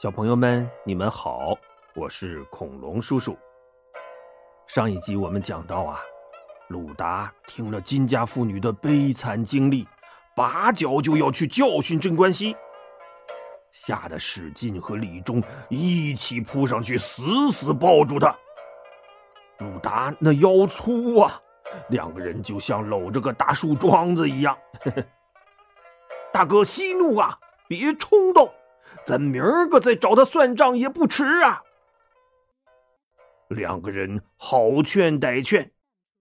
小朋友们，你们好，我是恐龙叔叔。上一集我们讲到啊，鲁达听了金家妇女的悲惨经历，拔脚就要去教训镇关西，吓得史进和李忠一起扑上去，死死抱住他。鲁达那腰粗啊，两个人就像搂着个大树桩子一样。呵 呵大哥息怒啊，别冲动。咱明儿个再找他算账也不迟啊！两个人好劝歹劝，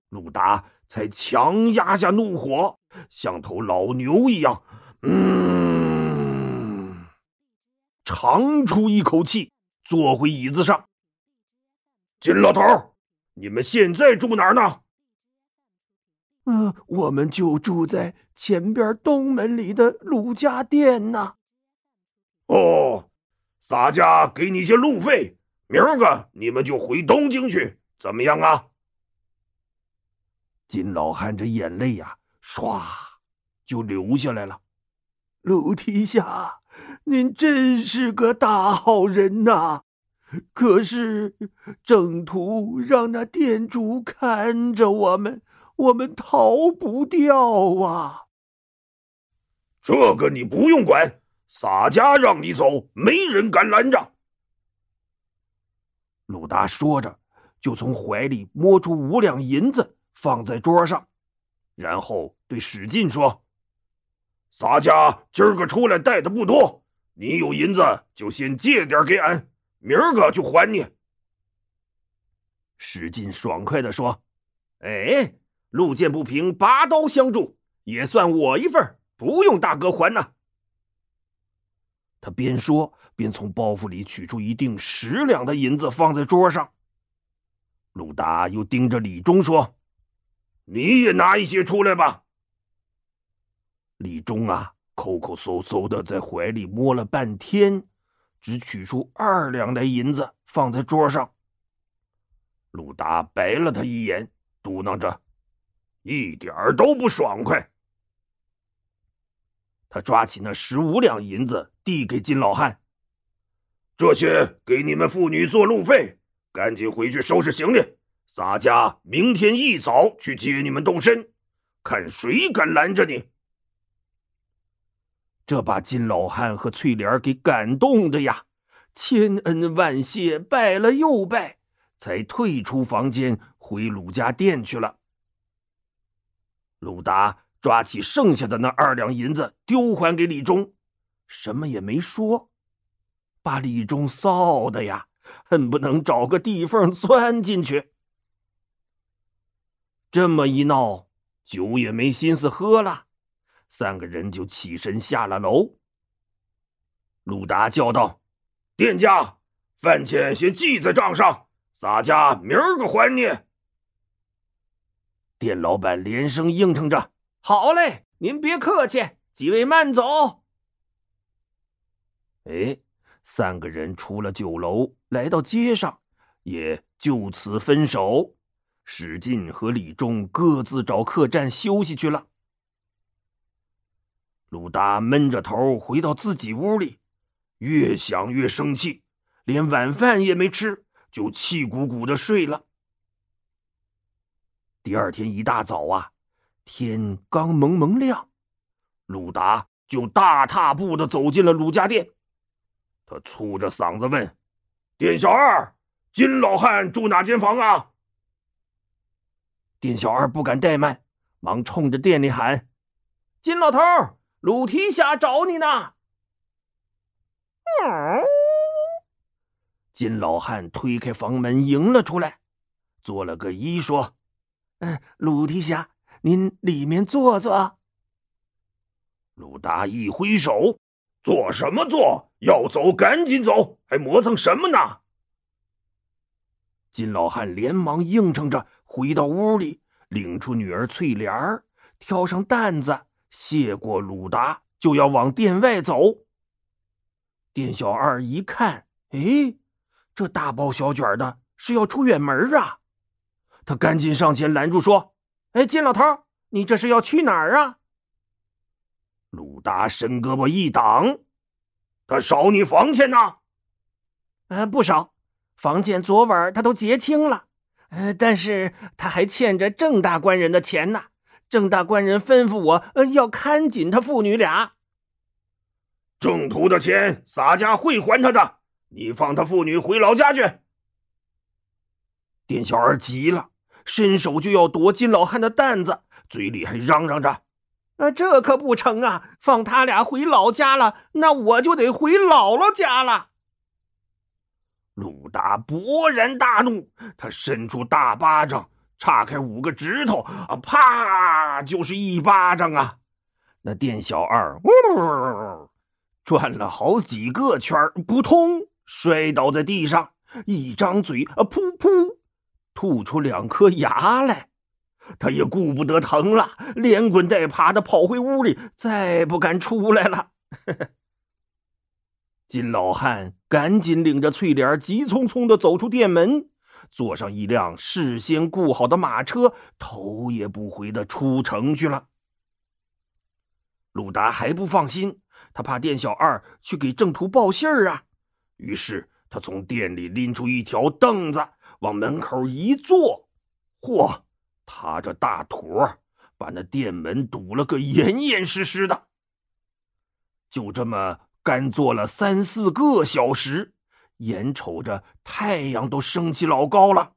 鲁达才强压下怒火，像头老牛一样，嗯，长出一口气，坐回椅子上。金老头，你们现在住哪儿呢？嗯，我们就住在前边东门里的鲁家店呢。哦，洒家给你些路费，明儿个你们就回东京去，怎么样啊？金老汉这眼泪呀，唰就流下来了。鲁提辖，您真是个大好人呐！可是正途让那店主看着我们，我们逃不掉啊。这个你不用管。洒家让你走，没人敢拦着。鲁达说着，就从怀里摸出五两银子，放在桌上，然后对史进说：“洒家今儿个出来带的不多，你有银子就先借点给俺，明儿个就还你。”史进爽快的说：“哎，路见不平，拔刀相助，也算我一份，不用大哥还呢。”他边说边从包袱里取出一锭十两的银子，放在桌上。鲁达又盯着李忠说：“你也拿一些出来吧。”李忠啊，抠抠搜搜的在怀里摸了半天，只取出二两的银子放在桌上。鲁达白了他一眼，嘟囔着：“一点都不爽快。”他抓起那十五两银子，递给金老汉：“这些给你们妇女做路费，赶紧回去收拾行李。洒家明天一早去接你们动身，看谁敢拦着你。”这把金老汉和翠莲给感动的呀，千恩万谢，拜了又拜，才退出房间，回鲁家店去了。鲁达。抓起剩下的那二两银子，丢还给李忠，什么也没说，把李忠臊的呀，恨不能找个地缝钻进去。这么一闹，酒也没心思喝了，三个人就起身下了楼。鲁达叫道：“店家，饭钱先记在账上，洒家明儿个还你。”店老板连声应承着。好嘞，您别客气，几位慢走。哎，三个人出了酒楼，来到街上，也就此分手。史进和李忠各自找客栈休息去了。鲁达闷着头回到自己屋里，越想越生气，连晚饭也没吃，就气鼓鼓的睡了。第二天一大早啊。天刚蒙蒙亮，鲁达就大踏步的走进了鲁家店。他粗着嗓子问：“店小二，金老汉住哪间房啊？”店小二不敢怠慢，忙冲着店里喊：“金老头，鲁提辖找你呢。”金老汉推开房门迎了出来，做了个揖说：“嗯，鲁提辖。”您里面坐坐。鲁达一挥手：“做什么做？要走赶紧走，还磨蹭什么呢？”金老汉连忙应承着，回到屋里，领出女儿翠莲儿，挑上担子，谢过鲁达，就要往店外走。店小二一看，哎，这大包小卷的，是要出远门啊！他赶紧上前拦住，说。哎，金老头，你这是要去哪儿啊？鲁达伸胳膊一挡，他少你房钱呐。呃，不少。房钱昨晚他都结清了，呃，但是他还欠着郑大官人的钱呢。郑大官人吩咐我，呃，要看紧他父女俩。郑屠的钱，洒家会还他的。你放他父女回老家去。店小二急了，伸手就要夺金老汉的担子，嘴里还嚷嚷着：“啊，这可不成啊！放他俩回老家了，那我就得回姥姥家了。”鲁达勃然大怒，他伸出大巴掌，叉开五个指头，啊，啪，就是一巴掌啊！那店小二呜，转了好几个圈扑通，摔倒在地上，一张嘴，啊，噗噗，吐出两颗牙来。他也顾不得疼了，连滚带爬的跑回屋里，再不敢出来了。金老汉赶紧领着翠莲，急匆匆的走出店门，坐上一辆事先雇好的马车，头也不回的出城去了。鲁达还不放心，他怕店小二去给郑屠报信儿啊，于是他从店里拎出一条凳子，往门口一坐，嚯，他这大坨把那店门堵了个严严实实的。就这么。干坐了三四个小时，眼瞅着太阳都升起老高了，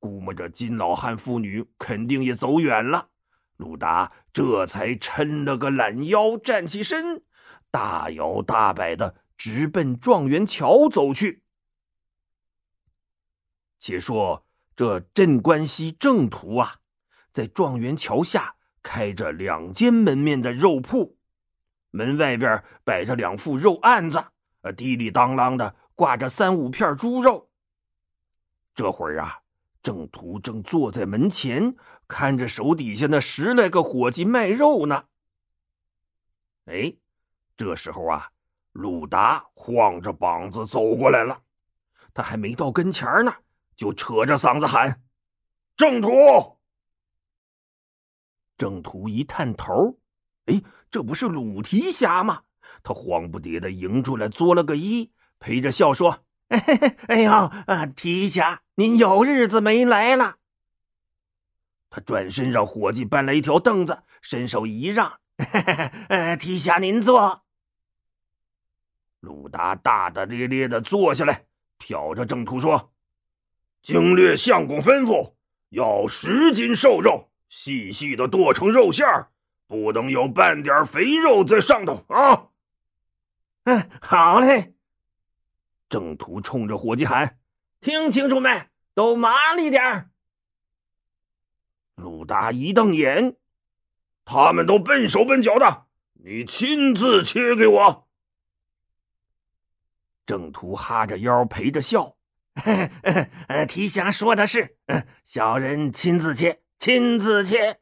估摸着金老汉父女肯定也走远了。鲁达这才抻了个懒腰，站起身，大摇大摆的直奔状元桥走去。且说这镇关西正途啊，在状元桥下开着两间门面的肉铺。门外边摆着两副肉案子，呃，滴里当啷的挂着三五片猪肉。这会儿啊，郑屠正坐在门前，看着手底下那十来个伙计卖肉呢。哎，这时候啊，鲁达晃着膀子走过来了，他还没到跟前呢，就扯着嗓子喊：“郑屠！”郑屠一探头。哎，这不是鲁提辖吗？他慌不迭的迎出来，作了个揖，陪着笑说：“哎呦，啊，提辖，您有日子没来了。”他转身让伙计搬来一条凳子，伸手一让：“呃，提辖您坐。”鲁达大大咧咧的坐下来，瞟着郑屠说：“经略相公吩咐，要十斤瘦肉，细细的剁成肉馅儿。”不能有半点肥肉在上头啊！嗯，好嘞。郑屠冲着伙计喊：“听清楚没？都麻利点鲁达一瞪眼：“他们都笨手笨脚的，你亲自切给我。”郑屠哈着腰陪着笑：“ 提辖说的是，小人亲自切，亲自切。”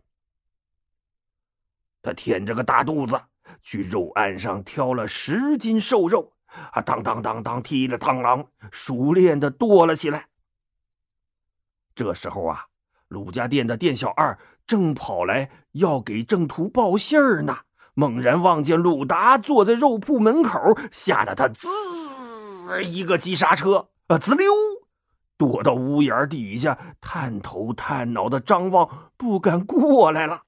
他舔着个大肚子，去肉案上挑了十斤瘦肉，啊，当当当当，踢了螳螂，熟练的剁了起来。这时候啊，鲁家店的店小二正跑来要给郑屠报信儿呢，猛然望见鲁达坐在肉铺门口，吓得他滋一个急刹车，啊，滋溜，躲到屋檐底下，探头探脑的张望，不敢过来了。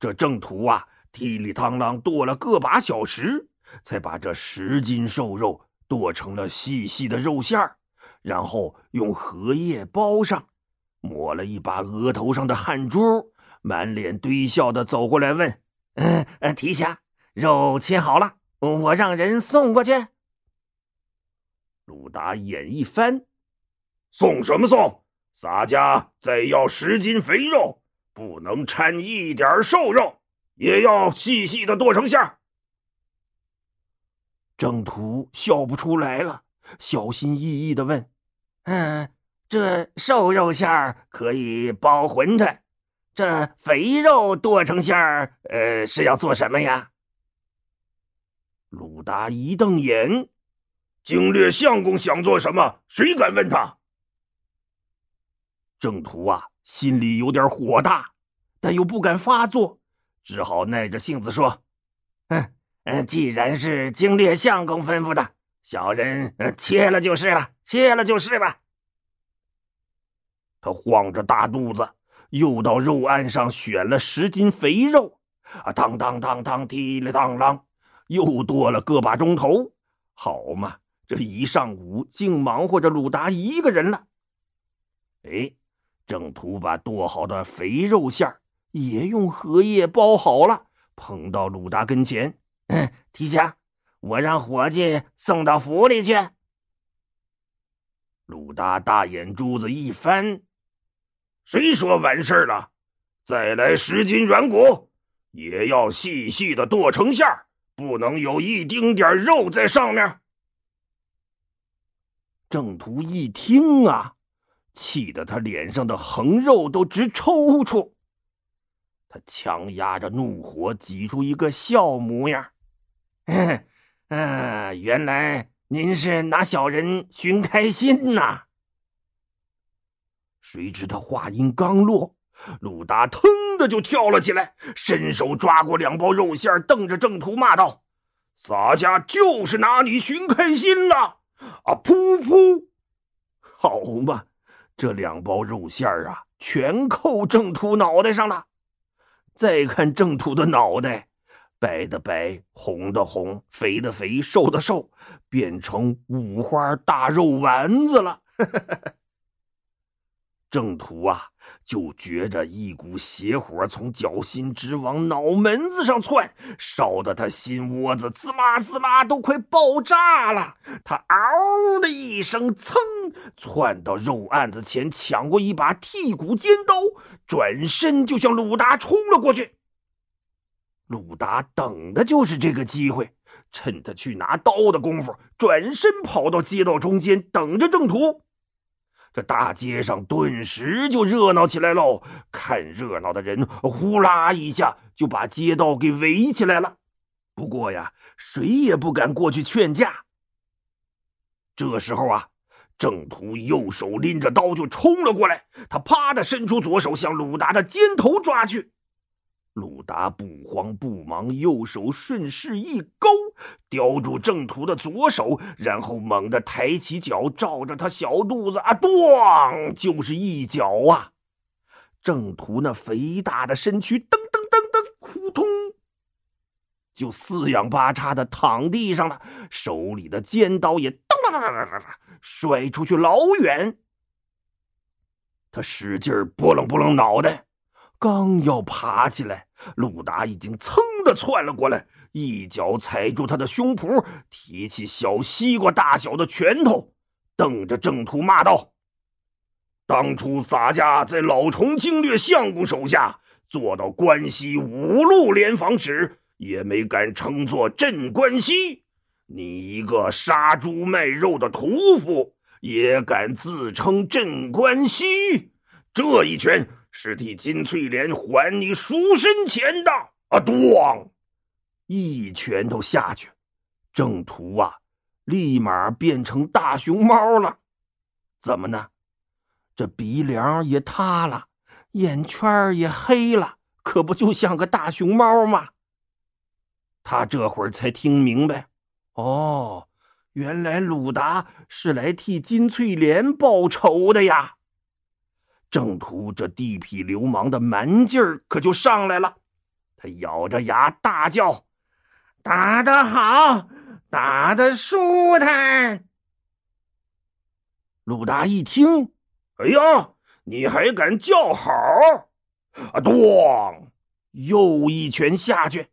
这郑屠啊，踢里螳啷剁了个把小时，才把这十斤瘦肉剁成了细细的肉馅儿，然后用荷叶包上，抹了一把额头上的汗珠，满脸堆笑的走过来问：“嗯，提辖，肉切好了，我让人送过去。”鲁达眼一翻：“送什么送？洒家再要十斤肥肉。”不能掺一点瘦肉，也要细细的剁成馅儿。郑屠笑不出来了，小心翼翼的问：“嗯，这瘦肉馅儿可以包馄饨，这肥肉剁成馅儿，呃，是要做什么呀？”鲁达一瞪眼：“经略相公想做什么？谁敢问他？”郑屠啊。心里有点火大，但又不敢发作，只好耐着性子说：“ 嗯，既然是经略相公吩咐的，小人切了就是了，切了就是了。他晃着大肚子，又到肉案上选了十斤肥肉，啊，当当当当，滴哩当啷，又剁了个把钟头。好嘛，这一上午竟忙活着鲁达一个人了。哎，郑屠把剁好的肥肉馅儿也用荷叶包好了，捧到鲁达跟前，提下，我让伙计送到府里去。鲁达大眼珠子一翻。谁说完事了？再来十斤软骨，也要细细的剁成馅儿，不能有一丁点肉在上面。郑屠一听啊，气得他脸上的横肉都直抽搐。他强压着怒火，挤出一个笑模样：“嗯，原来您是拿小人寻开心呐。”谁知他话音刚落，鲁达腾的就跳了起来，伸手抓过两包肉馅，瞪着郑屠骂道：“洒家就是拿你寻开心了！”啊，噗噗，好嘛，这两包肉馅啊，全扣郑土脑袋上了。再看郑土的脑袋，白的白，红的红，肥的肥，瘦的瘦，变成五花大肉丸子了。郑屠啊，就觉着一股邪火从脚心直往脑门子上窜，烧得他心窝子滋啦滋啦都快爆炸了。他嗷的一声，噌窜到肉案子前，抢过一把剔骨尖刀，转身就向鲁达冲了过去。鲁达等的就是这个机会，趁他去拿刀的功夫，转身跑到街道中间，等着郑屠。这大街上顿时就热闹起来喽！看热闹的人呼啦一下就把街道给围起来了。不过呀，谁也不敢过去劝架。这时候啊，郑屠右手拎着刀就冲了过来，他啪的伸出左手向鲁达的肩头抓去。鲁达不慌不忙，右手顺势一勾，叼住郑屠的左手，然后猛地抬起脚，照着他小肚子啊，咣，就是一脚啊！郑屠那肥大的身躯噔噔噔噔，扑通，就四仰八叉的躺地上了，手里的尖刀也噔啦啦啦啦啦摔出去老远。他使劲拨楞拨楞脑袋。刚要爬起来，鲁达已经噌的窜了过来，一脚踩住他的胸脯，提起小西瓜大小的拳头，瞪着郑屠骂道：“当初洒家在老虫经略相公手下做到关西五路联防使，也没敢称作镇关西。你一个杀猪卖肉的屠夫，也敢自称镇关西？这一拳！”是替金翠莲还你赎身钱的啊！咣，一拳头下去，郑屠啊，立马变成大熊猫了。怎么呢？这鼻梁也塌了，眼圈也黑了，可不就像个大熊猫吗？他这会儿才听明白，哦，原来鲁达是来替金翠莲报仇的呀。郑屠这地痞流氓的蛮劲儿可就上来了，他咬着牙大叫：“打得好，打得舒坦！”鲁达一听，哎呀，你还敢叫好？啊，咣，又一拳下去，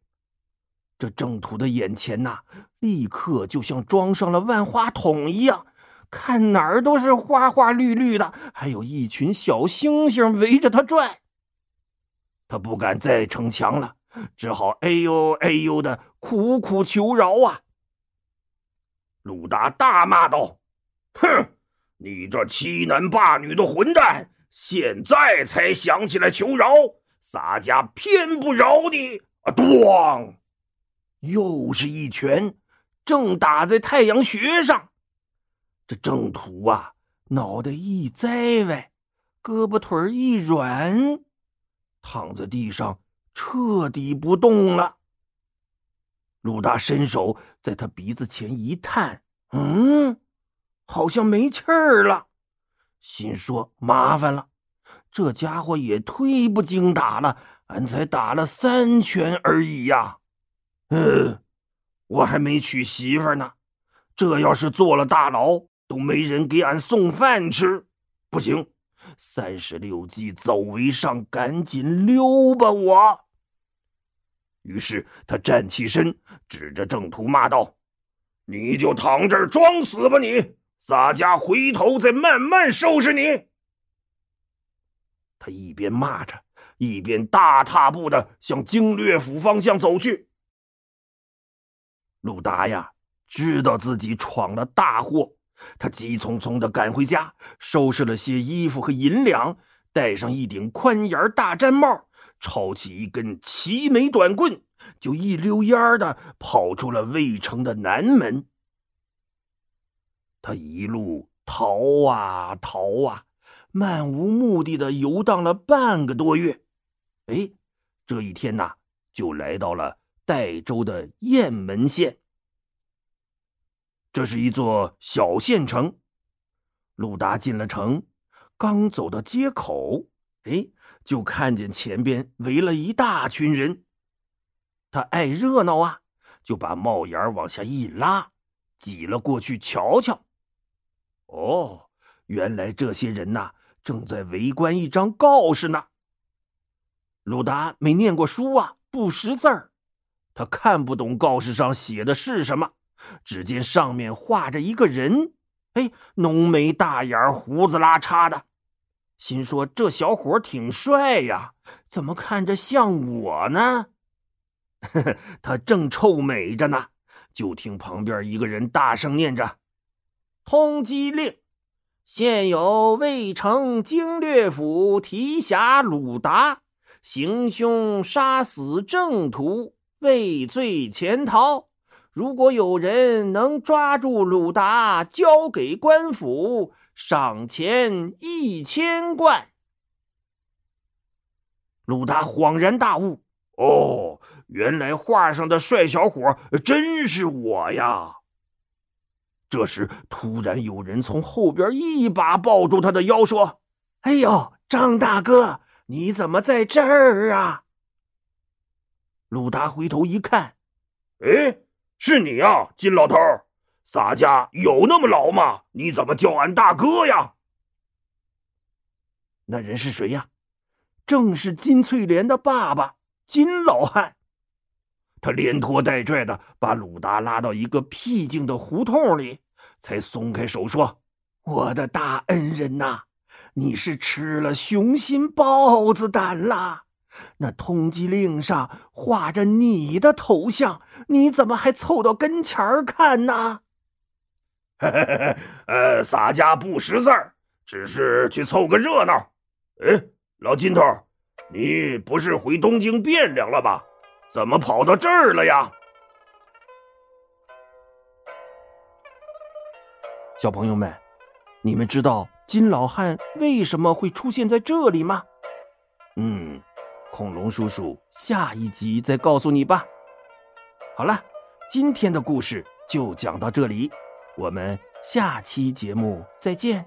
这郑屠的眼前呐，立刻就像装上了万花筒一样。看哪儿都是花花绿绿的，还有一群小星星围着他转。他不敢再逞强了，只好哎呦哎呦的苦苦求饶啊！鲁达大骂道：“哼，你这欺男霸女的混蛋，现在才想起来求饶，洒家偏不饶你！”啊，咣，又是一拳，正打在太阳穴上。这郑屠啊，脑袋一栽歪，胳膊腿一软，躺在地上彻底不动了。鲁达伸手在他鼻子前一探，嗯，好像没气儿了，心说麻烦了，这家伙也忒不经打了，俺才打了三拳而已呀。嗯，我还没娶媳妇呢，这要是坐了大牢，都没人给俺送饭吃，不行，三十六计，走为上，赶紧溜吧我。于是他站起身，指着郑屠骂道：“你就躺这儿装死吧，你洒家回头再慢慢收拾你。”他一边骂着，一边大踏步的向经略府方向走去。鲁达呀，知道自己闯了大祸，他急匆匆的赶回家，收拾了些衣服和银两，戴上一顶宽檐大毡帽。抄起一根齐眉短棍，就一溜烟的跑出了魏城的南门。他一路逃啊逃啊，漫无目的的游荡了半个多月。哎，这一天呐，就来到了代州的雁门县。这是一座小县城。陆达进了城，刚走到街口，哎。就看见前边围了一大群人，他爱热闹啊，就把帽檐往下一拉，挤了过去瞧瞧。哦，原来这些人呐，正在围观一张告示呢。鲁达没念过书啊，不识字儿，他看不懂告示上写的是什么。只见上面画着一个人，哎，浓眉大眼，胡子拉碴的。心说：“这小伙挺帅呀，怎么看着像我呢？” 他正臭美着呢，就听旁边一个人大声念着：“通缉令！现有魏城经略府提辖鲁达行凶杀死郑屠，畏罪潜逃。如果有人能抓住鲁达，交给官府。”赏钱一千贯。鲁达恍然大悟：“哦，原来画上的帅小伙真是我呀！”这时，突然有人从后边一把抱住他的腰，说：“哎呦，张大哥，你怎么在这儿啊？”鲁达回头一看：“哎，是你呀，金老头！”洒家有那么老吗？你怎么叫俺大哥呀？那人是谁呀？正是金翠莲的爸爸金老汉。他连拖带拽的把鲁达拉到一个僻静的胡同里，才松开手说：“我的大恩人呐，你是吃了雄心豹子胆啦！那通缉令上画着你的头像，你怎么还凑到跟前儿看呢？” 呃，洒家不识字儿，只是去凑个热闹。哎，老金头，你不是回东京汴梁了吧？怎么跑到这儿了呀？小朋友们，你们知道金老汉为什么会出现在这里吗？嗯，恐龙叔叔下一集再告诉你吧。好了，今天的故事就讲到这里。我们下期节目再见。